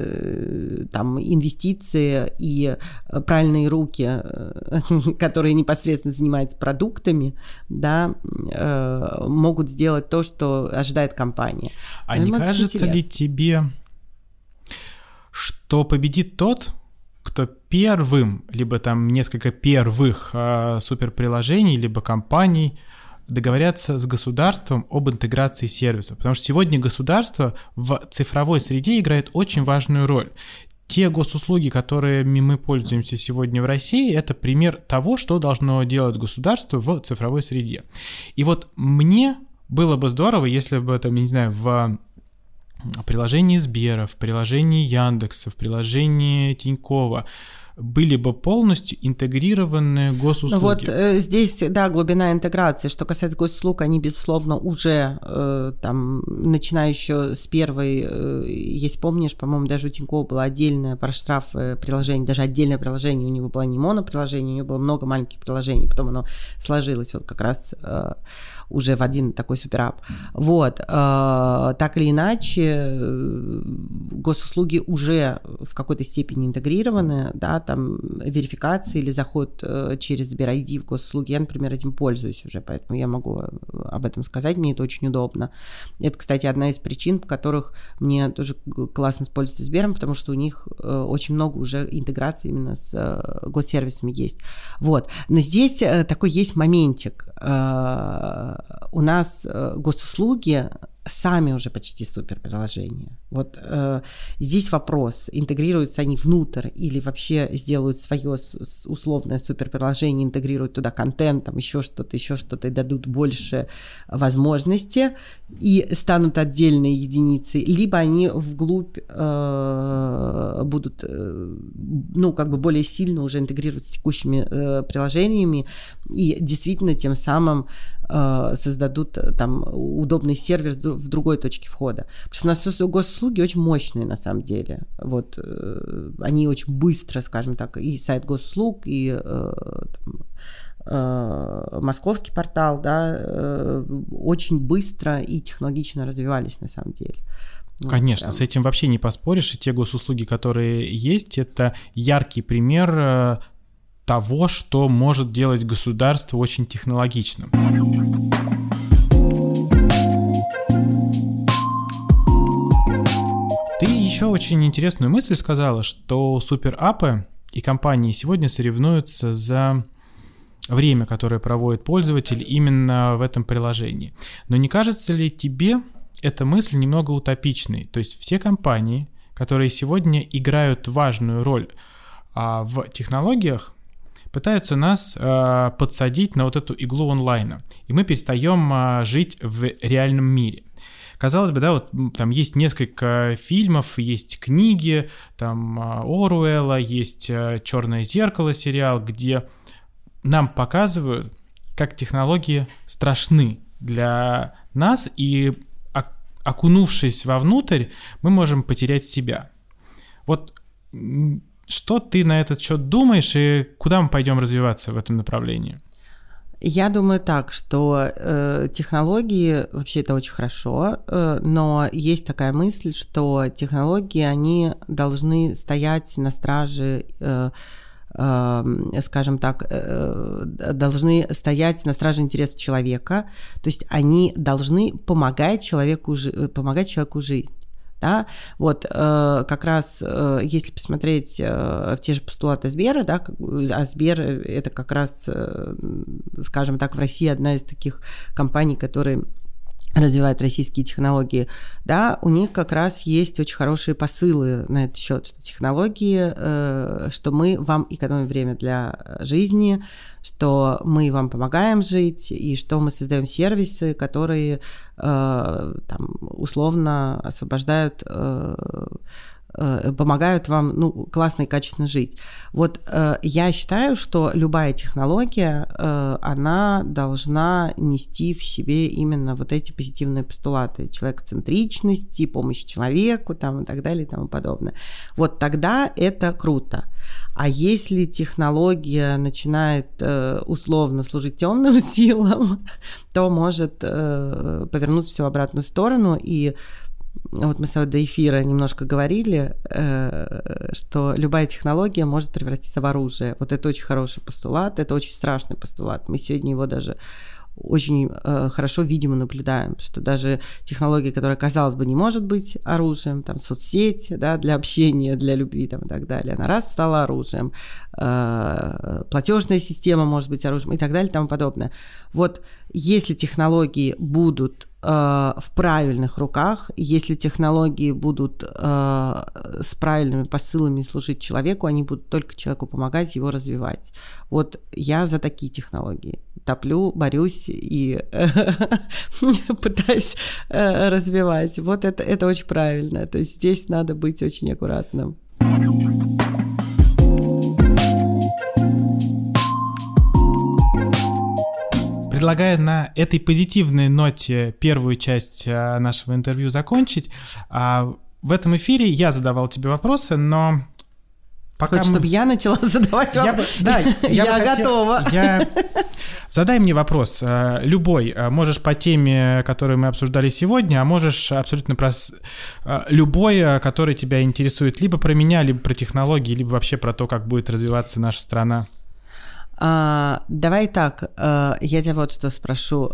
Speaker 1: там инвестиции и правильные руки, (laughs) которые которые непосредственно занимаются продуктами, да, э, могут сделать то, что ожидает компания.
Speaker 2: А Но не кажется интерес. ли тебе, что победит тот, кто первым, либо там несколько первых э, суперприложений, либо компаний договорятся с государством об интеграции сервисов. Потому что сегодня государство в цифровой среде играет очень важную роль те госуслуги, которыми мы пользуемся сегодня в России, это пример того, что должно делать государство в цифровой среде. И вот мне было бы здорово, если бы, я не знаю, в приложении Сбера, в приложении Яндекса, в приложении Тинькова, были бы полностью интегрированы госуслуги.
Speaker 1: Ну вот э, здесь, да, глубина интеграции. Что касается госуслуг, они, безусловно, уже э, там, начиная еще с первой, э, если помнишь, по-моему, даже у Тинькова было отдельное про штрафы приложение, даже отдельное приложение, у него было не моноприложение, у него было много маленьких приложений, потом оно сложилось вот как раз э, уже в один такой суперап. Вот, э, так или иначе, э, госуслуги уже в какой-то степени интегрированы, да, там верификации или заход э, через Сбер-ID в госуслуги. Я, например, этим пользуюсь уже, поэтому я могу э, об этом сказать, мне это очень удобно. Это, кстати, одна из причин, по которых мне тоже классно пользоваться Сбером, потому что у них э, очень много уже интеграции именно с госсервисами есть. Вот. Но здесь такой есть моментик. У нас госуслуги сами уже почти супер приложения. Вот э, здесь вопрос, интегрируются они внутрь или вообще сделают свое условное супер приложение, интегрируют туда контент, там еще что-то, еще что-то и дадут больше возможности и станут отдельной единицей, либо они вглубь э, будут, э, ну, как бы более сильно уже интегрироваться с текущими э, приложениями и действительно тем самым э, создадут э, там удобный сервер в другой точке входа. Потому что у нас госуслуги очень мощные на самом деле. Вот э, они очень быстро, скажем так, и сайт госуслуг, и э, там, московский портал, да, очень быстро и технологично развивались на самом деле.
Speaker 2: Конечно, прям. с этим вообще не поспоришь. И те госуслуги, которые есть, это яркий пример того, что может делать государство очень технологичным. Еще очень интересную мысль сказала, что суперапы и компании сегодня соревнуются за время, которое проводит пользователь именно в этом приложении. Но не кажется ли тебе эта мысль немного утопичной? То есть все компании, которые сегодня играют важную роль а, в технологиях, пытаются нас э, подсадить на вот эту иглу онлайна, и мы перестаем э, жить в реальном мире. Казалось бы, да, вот там есть несколько фильмов, есть книги, там Оруэлла, есть Черное зеркало сериал, где нам показывают, как технологии страшны для нас, и окунувшись вовнутрь, мы можем потерять себя. Вот что ты на этот счет думаешь и куда мы пойдем развиваться в этом направлении?
Speaker 1: Я думаю так, что э, технологии вообще это очень хорошо, э, но есть такая мысль, что технологии они должны стоять на страже. Э, э, скажем так, э, должны стоять на страже интересов человека, то есть они должны помогать человеку, помогать человеку жить. Да? Вот э, как раз, э, если посмотреть э, в те же постулаты Сбера, да, а Сбер это как раз, э, скажем так, в России одна из таких компаний, которые развивают российские технологии, да, у них как раз есть очень хорошие посылы на этот счет, что технологии, э, что мы вам экономим время для жизни, что мы вам помогаем жить, и что мы создаем сервисы, которые э, там, условно освобождают э, помогают вам ну, классно и качественно жить. Вот э, я считаю, что любая технология, э, она должна нести в себе именно вот эти позитивные постулаты человекоцентричности, помощь человеку там, и так далее и тому подобное. Вот тогда это круто. А если технология начинает э, условно служить темным (laughs) силам, то может э, повернуться все в обратную сторону и вот мы с тобой до эфира немножко говорили, э, что любая технология может превратиться в оружие. Вот это очень хороший постулат, это очень страшный постулат. Мы сегодня его даже очень э, хорошо видимо наблюдаем, что даже технология, которая, казалось бы, не может быть оружием, там, соцсеть, да, для общения, для любви, там, и так далее, она раз стала оружием, э, платежная система может быть оружием и так далее, и тому подобное. Вот если технологии будут в правильных руках, если технологии будут э, с правильными посылами служить человеку, они будут только человеку помогать его развивать. Вот я за такие технологии топлю, борюсь и (laughs) пытаюсь э, развивать. Вот это, это очень правильно. То есть здесь надо быть очень аккуратным.
Speaker 2: Предлагаю на этой позитивной ноте первую часть э, нашего интервью закончить. А в этом эфире я задавал тебе вопросы, но
Speaker 1: Пока Хочешь, мы... чтобы я начала (laughs) задавать
Speaker 2: я
Speaker 1: Бы,
Speaker 2: да, я,
Speaker 1: я готова.
Speaker 2: Я (laughs) Задай мне вопрос, э, любой, можешь по теме, которую мы обсуждали сегодня, а можешь абсолютно про любой, который тебя интересует, либо про меня, либо про технологии, либо вообще про то, как будет развиваться наша страна.
Speaker 1: А, давай так, я тебя вот что спрошу.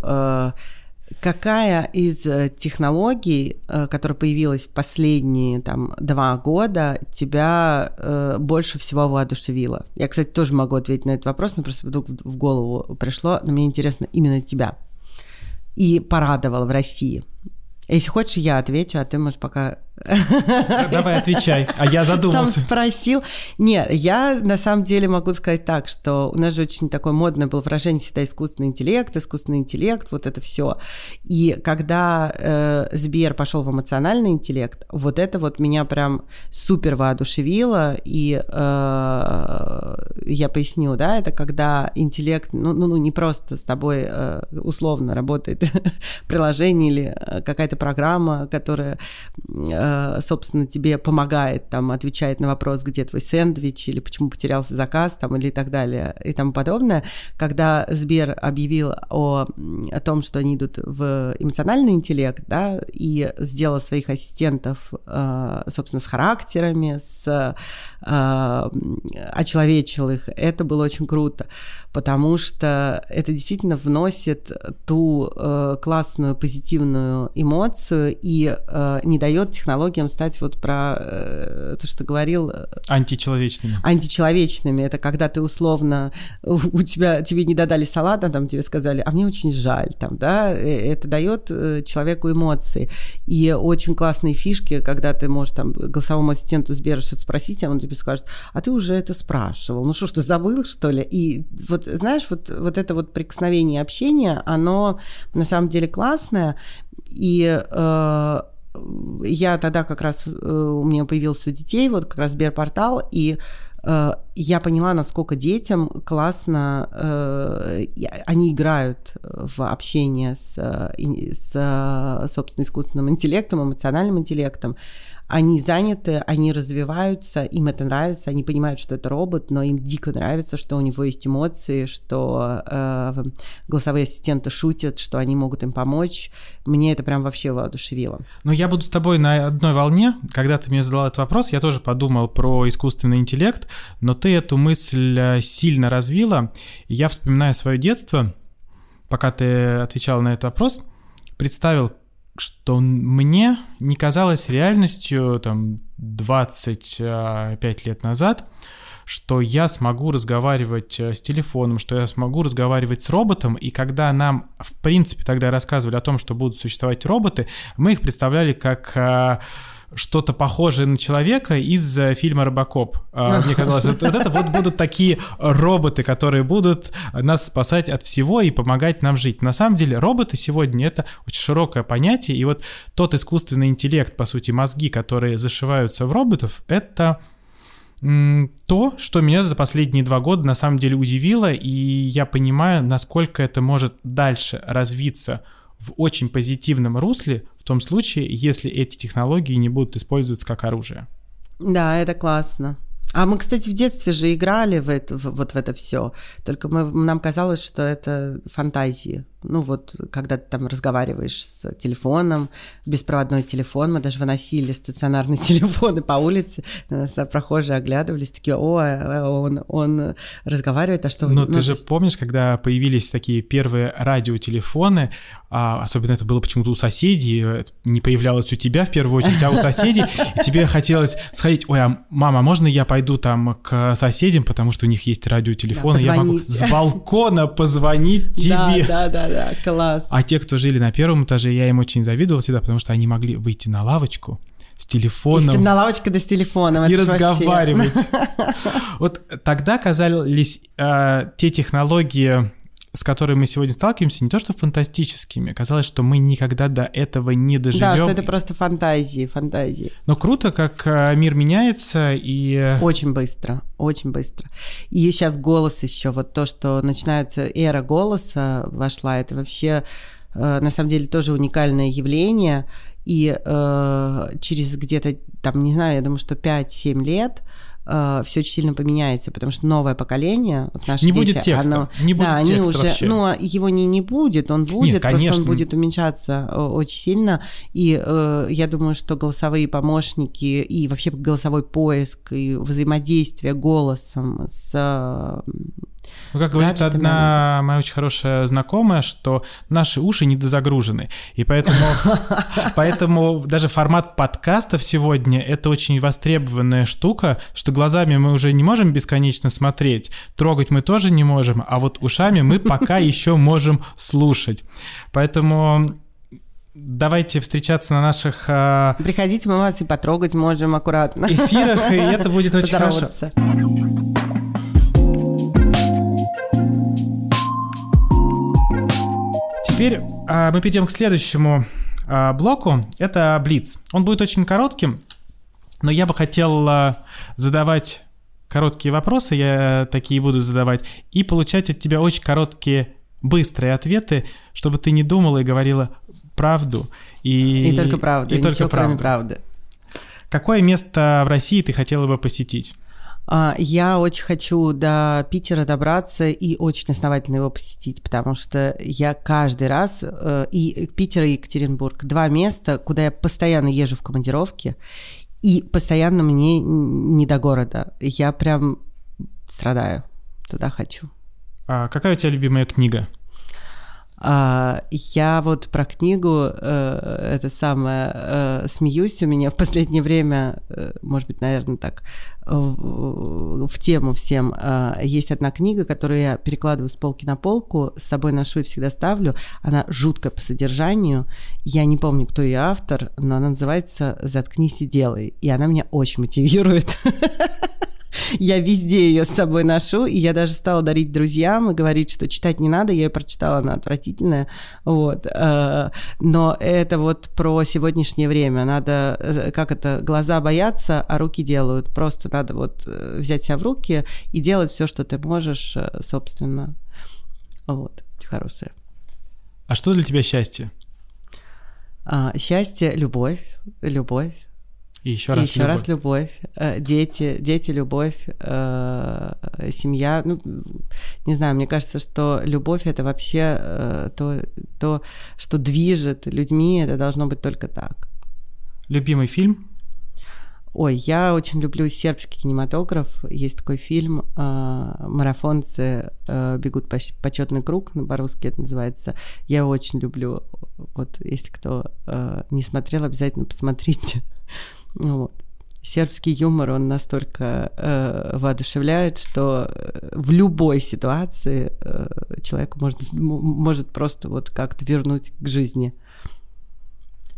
Speaker 1: Какая из э, технологий, э, которая появилась в последние там, два года, тебя э, больше всего воодушевила? Я, кстати, тоже могу ответить на этот вопрос, мне просто вдруг в голову пришло, но мне интересно именно тебя. И порадовал в России. Если хочешь, я отвечу, а ты можешь пока
Speaker 2: Давай отвечай, а я задумался.
Speaker 1: Сам спросил. Нет, я на самом деле могу сказать так, что у нас же очень такое модное было выражение всегда искусственный интеллект, искусственный интеллект, вот это все. И когда э, Сбер пошел в эмоциональный интеллект, вот это вот меня прям супер воодушевило, и э, я поясню, да, это когда интеллект, ну, ну, ну не просто с тобой э, условно работает (laughs) приложение или э, какая-то программа, которая э, Э, собственно, тебе помогает, там, отвечает на вопрос, где твой сэндвич, или почему потерялся заказ, там, или так далее, и тому подобное. Когда Сбер объявил о, о том, что они идут в эмоциональный интеллект, да, и сделал своих ассистентов, э, собственно, с характерами, с э, очеловечил их, это было очень круто, потому что это действительно вносит ту классную позитивную эмоцию и не дает технологии технологиям стать вот про э, то, что говорил... Э,
Speaker 2: античеловечными.
Speaker 1: Античеловечными. Это когда ты условно... У тебя, тебе не додали салата, там тебе сказали, а мне очень жаль, там, да? Э, это дает э, человеку эмоции. И очень классные фишки, когда ты можешь там голосовому ассистенту Сбера что-то спросить, а он тебе скажет, а ты уже это спрашивал. Ну что ж, ты забыл, что ли? И вот, знаешь, вот, вот это вот прикосновение общения, оно на самом деле классное, и э, я тогда как раз, э, у меня появился у детей, вот как раз Сберпортал, и э, я поняла, насколько детям классно, э, они играют в общение с, с, собственно, искусственным интеллектом, эмоциональным интеллектом они заняты, они развиваются, им это нравится, они понимают, что это робот, но им дико нравится, что у него есть эмоции, что э, голосовые ассистенты шутят, что они могут им помочь. Мне это прям вообще воодушевило.
Speaker 2: Ну, я буду с тобой на одной волне. Когда ты мне задал этот вопрос, я тоже подумал про искусственный интеллект, но ты эту мысль э, сильно развила. Я вспоминаю свое детство, пока ты отвечал на этот вопрос, представил, что мне не казалось реальностью там 25 лет назад, что я смогу разговаривать э, с телефоном, что я смогу разговаривать с роботом, и когда нам, в принципе, тогда рассказывали о том, что будут существовать роботы, мы их представляли как э, что-то похожее на человека из э, фильма «Робокоп». А, мне казалось, вот, вот это вот будут такие роботы, которые будут нас спасать от всего и помогать нам жить. На самом деле роботы сегодня — это очень широкое понятие, и вот тот искусственный интеллект, по сути, мозги, которые зашиваются в роботов, это то, что меня за последние два года на самом деле удивило, и я понимаю, насколько это может дальше развиться в очень позитивном русле том случае, если эти технологии не будут использоваться как оружие.
Speaker 1: Да, это классно. А мы, кстати, в детстве же играли в это, в, вот в это все. Только мы, нам казалось, что это фантазии. Ну вот, когда ты там разговариваешь с телефоном, беспроводной телефон, мы даже выносили стационарные (laughs) телефоны по улице, на нас прохожие оглядывались, такие, о, э, он, он разговаривает, а что...
Speaker 2: Но ну, ты же помнишь, когда появились такие первые радиотелефоны, а особенно это было почему-то у соседей, э, не появлялось у тебя в первую очередь, а у соседей, и тебе хотелось сходить, ой, а мама, можно я пойду там к соседям, потому что у них есть радиотелефон, да, я могу с балкона позвонить (laughs) тебе.
Speaker 1: Да, да, да, да, класс.
Speaker 2: А те, кто жили на первом этаже, я им очень завидовал всегда, потому что они могли выйти на лавочку, с телефоном. И
Speaker 1: на лавочке да с телефоном.
Speaker 2: И разговаривать. (laughs) Вот тогда казались э, те технологии с которыми мы сегодня сталкиваемся, не то что фантастическими. Казалось, что мы никогда до этого не доживем.
Speaker 1: Да, что это просто фантазии, фантазии.
Speaker 2: Но круто, как э, мир меняется и... Э,
Speaker 1: очень быстро, очень быстро. И сейчас голос еще, вот то, что начинается эра голоса вошла, это вообще э, на самом деле тоже уникальное явление. И э, через где-то, там, не знаю, я думаю, что 5-7 лет э, все очень сильно поменяется, потому что новое поколение, вот наши
Speaker 2: не
Speaker 1: дети,
Speaker 2: будет текста,
Speaker 1: оно,
Speaker 2: не будет
Speaker 1: да,
Speaker 2: текста
Speaker 1: они уже,
Speaker 2: вообще.
Speaker 1: ну, его не, не будет, он будет,
Speaker 2: Нет,
Speaker 1: просто он будет уменьшаться э, очень сильно, и э, я думаю, что голосовые помощники и вообще голосовой поиск и взаимодействие голосом с э,
Speaker 2: Ну, как говорит одна моя очень хорошая знакомая, что наши уши недозагружены. И поэтому, (laughs) поэтому даже формат подкастов сегодня — это очень востребованная штука, что глазами мы уже не можем бесконечно смотреть, трогать мы тоже не можем, а вот ушами мы пока (laughs) еще можем слушать. Поэтому давайте встречаться на наших э,
Speaker 1: Приходите, мы вас и потрогать можем аккуратно.
Speaker 2: эфирах, и это будет очень хорошо. Теперь а, мы перейдем к следующему а, блоку. Это Блиц. Он будет очень коротким, но я бы хотел а, задавать короткие вопросы, я такие буду задавать, и получать от тебя очень короткие, быстрые ответы, чтобы ты не думала и говорила правду. И,
Speaker 1: И только правда,
Speaker 2: И
Speaker 1: и
Speaker 2: только
Speaker 1: ничего, кроме
Speaker 2: правду.
Speaker 1: правды.
Speaker 2: Какое место в России ты хотела бы посетить?
Speaker 1: А, Я очень хочу до Питера добраться и очень основательно его посетить, потому что я каждый раз, э, и Питер, и Екатеринбург, два места, куда я постоянно езжу в командировке, и постоянно мне не до города. Я прям страдаю, туда хочу.
Speaker 2: А, какая у тебя любимая книга?
Speaker 1: А, Я вот про книгу, э, это самое, э, смеюсь, у меня в последнее время, э, может быть, наверное, так, в, тему всем, есть одна книга, которую я перекладываю с полки на полку, с собой ношу и всегда ставлю, она жуткая по содержанию, я не помню, кто ее автор, но она называется «Заткнись и делай», и она меня очень мотивирует. (laughs) Я везде ее с собой ношу, и я даже стала дарить друзьям и говорить, что читать не надо. Я ее прочитала, она отвратительная. Вот. э, Но это вот про сегодняшнее время. Надо, э, как это, глаза боятся, а руки делают. Просто надо вот э, взять себя в руки и делать все, что ты можешь, собственно. Вот. Хорошее.
Speaker 2: А что для тебя счастье?
Speaker 1: А, Счастье, любовь, любовь.
Speaker 2: И еще
Speaker 1: И
Speaker 2: раз
Speaker 1: еще
Speaker 2: любовь.
Speaker 1: раз любовь. Э, Дети, дети, любовь, э, семья. Ну, не знаю, мне кажется, что любовь это вообще э, то, то, что движет людьми, это должно быть только так.
Speaker 2: Любимый фильм?
Speaker 1: Ой, я очень люблю сербский кинематограф. Есть такой фильм «Марафонцы бегут по почетный круг», ну, по-русски это называется. Я его очень люблю. Вот, если кто не смотрел, обязательно посмотрите. (laughs) Ну Вот. Сербский юмор, он настолько э, воодушевляет, что э, в любой ситуации э, человек может, может просто вот как-то вернуть к жизни.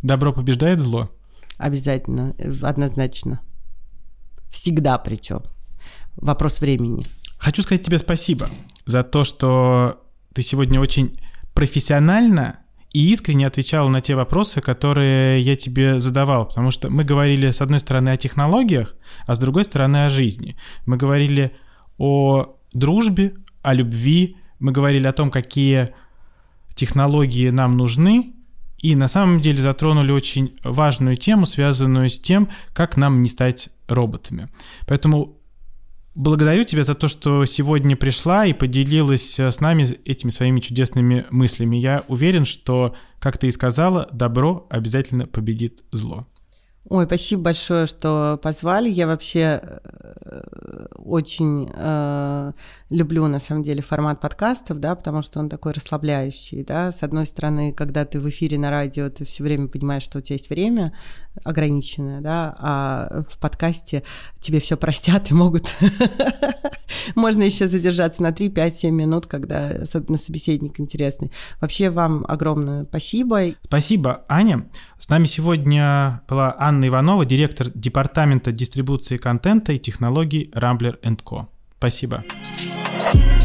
Speaker 2: Добро побеждает зло?
Speaker 1: Обязательно, э, однозначно. Всегда причем. Вопрос времени.
Speaker 2: Хочу сказать тебе спасибо за то, что ты сегодня очень профессионально и искренне отвечала на те вопросы, которые я тебе задавал, потому что мы говорили, с одной стороны, о технологиях, а с другой стороны, о жизни. Мы говорили о дружбе, о любви, мы говорили о том, какие технологии нам нужны, и на самом деле затронули очень важную тему, связанную с тем, как нам не стать роботами. Поэтому благодарю тебя за то, что сегодня пришла и поделилась э, с нами этими своими чудесными мыслями. Я уверен, что, как ты и сказала, добро обязательно победит зло.
Speaker 1: Ой, спасибо большое, что позвали. Я вообще э, очень э, люблю, на самом деле, формат подкастов, да, потому что он такой расслабляющий, да. С одной стороны, когда ты в эфире на радио, ты все время понимаешь, что у тебя есть время ограниченное, да, а в подкасте тебе все простят и могут... (laughs) Можно еще задержаться на 3, 5, 7 минут, когда особенно собеседник интересный. Вообще вам огромное спасибо.
Speaker 2: Спасибо, Аня. С нами сегодня была Анна Иванова, директор департамента дистрибуции контента и технологий Rambler Co. Спасибо.
Speaker 3: thank